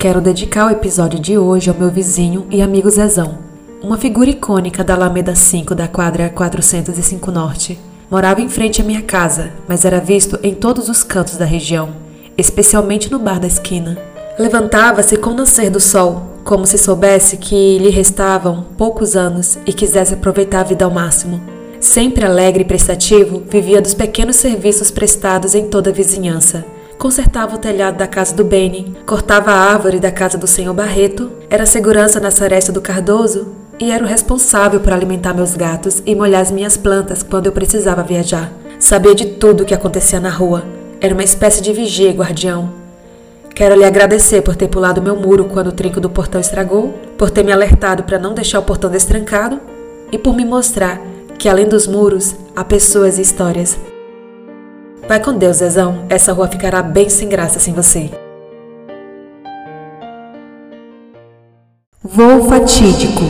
Quero dedicar o episódio de hoje ao meu vizinho e amigo Zezão, uma figura icônica da Alameda 5 da quadra 405 Norte. Morava em frente à minha casa, mas era visto em todos os cantos da região, especialmente no bar da esquina. Levantava-se com o nascer do sol, como se soubesse que lhe restavam poucos anos e quisesse aproveitar a vida ao máximo. Sempre alegre e prestativo, vivia dos pequenos serviços prestados em toda a vizinhança. Consertava o telhado da casa do Beni, cortava a árvore da casa do senhor Barreto, era segurança na saresta do Cardoso e era o responsável por alimentar meus gatos e molhar as minhas plantas quando eu precisava viajar. Sabia de tudo o que acontecia na rua. Era uma espécie de vigia e guardião. Quero lhe agradecer por ter pulado meu muro quando o trinco do portão estragou, por ter me alertado para não deixar o portão destrancado e por me mostrar que além dos muros há pessoas e histórias. Vai com Deus, Zezão. Essa rua ficará bem sem graça sem você. Voo fatídico.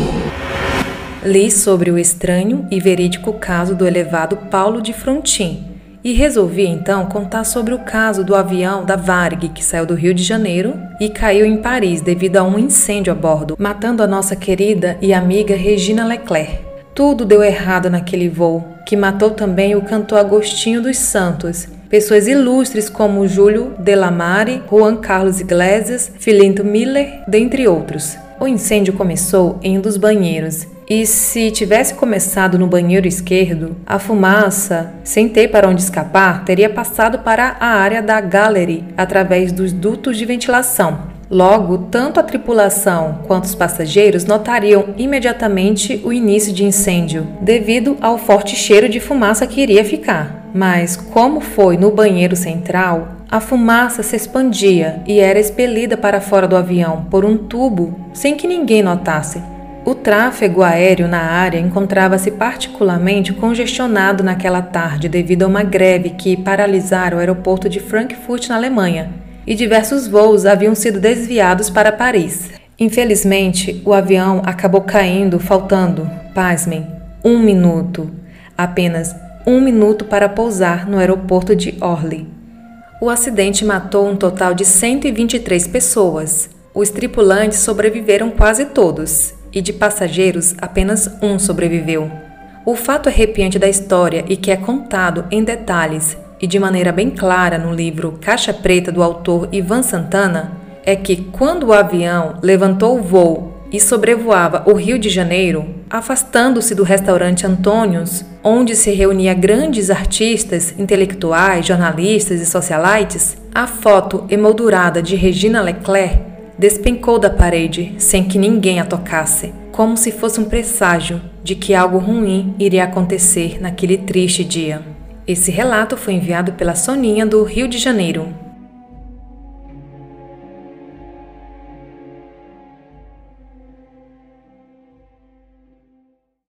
Li sobre o estranho e verídico caso do elevado Paulo de Frontin e resolvi então contar sobre o caso do avião da Varg que saiu do Rio de Janeiro e caiu em Paris devido a um incêndio a bordo, matando a nossa querida e amiga Regina Leclerc. Tudo deu errado naquele voo, que matou também o cantor Agostinho dos Santos, pessoas ilustres como Júlio Delamare, Juan Carlos Iglesias, Filinto Miller, dentre outros. O incêndio começou em um dos banheiros e se tivesse começado no banheiro esquerdo, a fumaça, sem ter para onde escapar, teria passado para a área da gallery através dos dutos de ventilação. Logo, tanto a tripulação quanto os passageiros notariam imediatamente o início de incêndio, devido ao forte cheiro de fumaça que iria ficar. Mas, como foi no banheiro central, a fumaça se expandia e era expelida para fora do avião por um tubo sem que ninguém notasse. O tráfego aéreo na área encontrava-se particularmente congestionado naquela tarde devido a uma greve que paralisara o aeroporto de Frankfurt, na Alemanha, e diversos voos haviam sido desviados para Paris. Infelizmente, o avião acabou caindo, faltando, pasmem, um minuto. Apenas um minuto para pousar no aeroporto de Orly. O acidente matou um total de 123 pessoas. Os tripulantes sobreviveram quase todos, e de passageiros apenas um sobreviveu. O fato arrepiante da história e que é contado em detalhes e de maneira bem clara no livro Caixa Preta do autor Ivan Santana é que quando o avião levantou o voo e sobrevoava o Rio de Janeiro, afastando-se do restaurante Antônios, onde se reunia grandes artistas, intelectuais, jornalistas e socialites, a foto emoldurada de Regina Leclerc despencou da parede sem que ninguém a tocasse, como se fosse um presságio de que algo ruim iria acontecer naquele triste dia. Esse relato foi enviado pela Soninha do Rio de Janeiro.